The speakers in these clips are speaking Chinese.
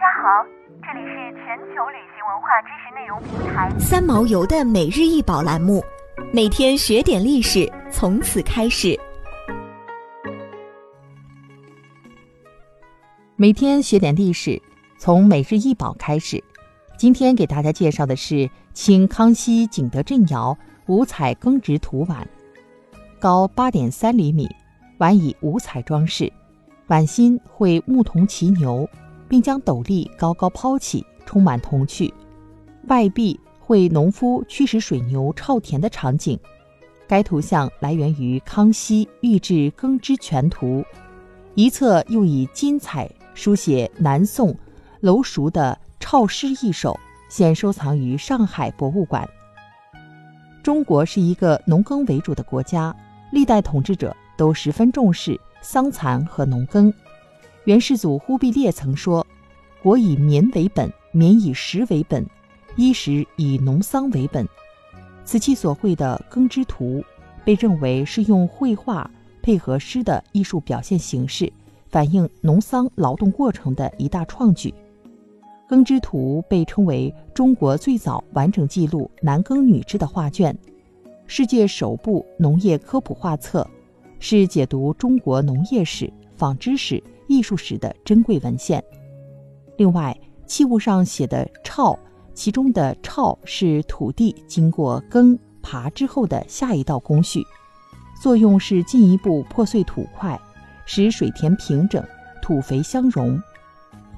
家好，这里是全球旅行文化知识内容平台三毛游的每日一宝栏目，每天学点历史，从此开始。每天学点历史，从每日一宝开始。今天给大家介绍的是清康熙景德镇窑五彩耕织图碗，高八点三厘米，碗以五彩装饰，碗心绘牧童骑牛，并将斗笠高高抛起，充满童趣。外壁绘农夫驱使水牛操田的场景。该图像来源于康熙《御制耕织全图》，一侧又以金彩书写南宋楼熟的。抄诗一首，现收藏于上海博物馆。中国是一个农耕为主的国家，历代统治者都十分重视桑蚕和农耕。元世祖忽必烈曾说：“国以民为本，民以食为本，衣食以农桑为本。”此期所绘的耕织图，被认为是用绘画配合诗的艺术表现形式，反映农桑劳动过程的一大创举。耕织图被称为中国最早完整记录男耕女织的画卷，世界首部农业科普画册，是解读中国农业史、纺织史、艺术史的珍贵文献。另外，器物上写的“澅”，其中的“澅”是土地经过耕耙之后的下一道工序，作用是进一步破碎土块，使水田平整，土肥相融。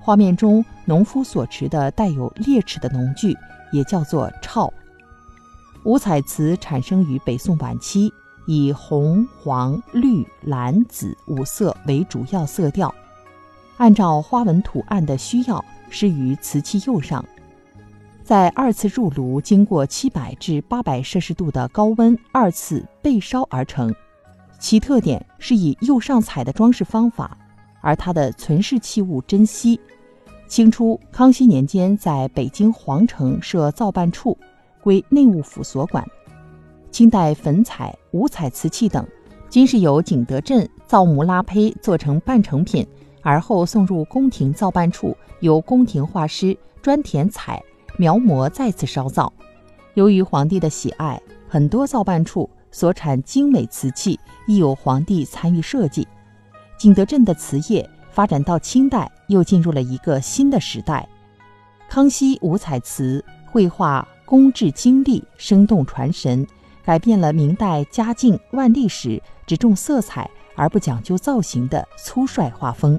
画面中，农夫所持的带有裂齿的农具也叫做澅。五彩瓷产生于北宋晚期，以红、黄、绿、蓝、紫五色为主要色调，按照花纹图案的需要施于瓷器釉上，在二次入炉经过七百至八百摄氏度的高温二次焙烧而成。其特点是以釉上彩的装饰方法。而它的存世器物珍稀。清初康熙年间，在北京皇城设造办处，归内务府所管。清代粉彩、五彩瓷器等，均是由景德镇造模拉胚做成半成品，而后送入宫廷造办处，由宫廷画师专填彩、描摹，再次烧造。由于皇帝的喜爱，很多造办处所产精美瓷器亦有皇帝参与设计。景德镇的瓷业发展到清代，又进入了一个新的时代。康熙五彩瓷绘画工致精丽，生动传神，改变了明代嘉靖、万历时只重色彩而不讲究造型的粗率画风。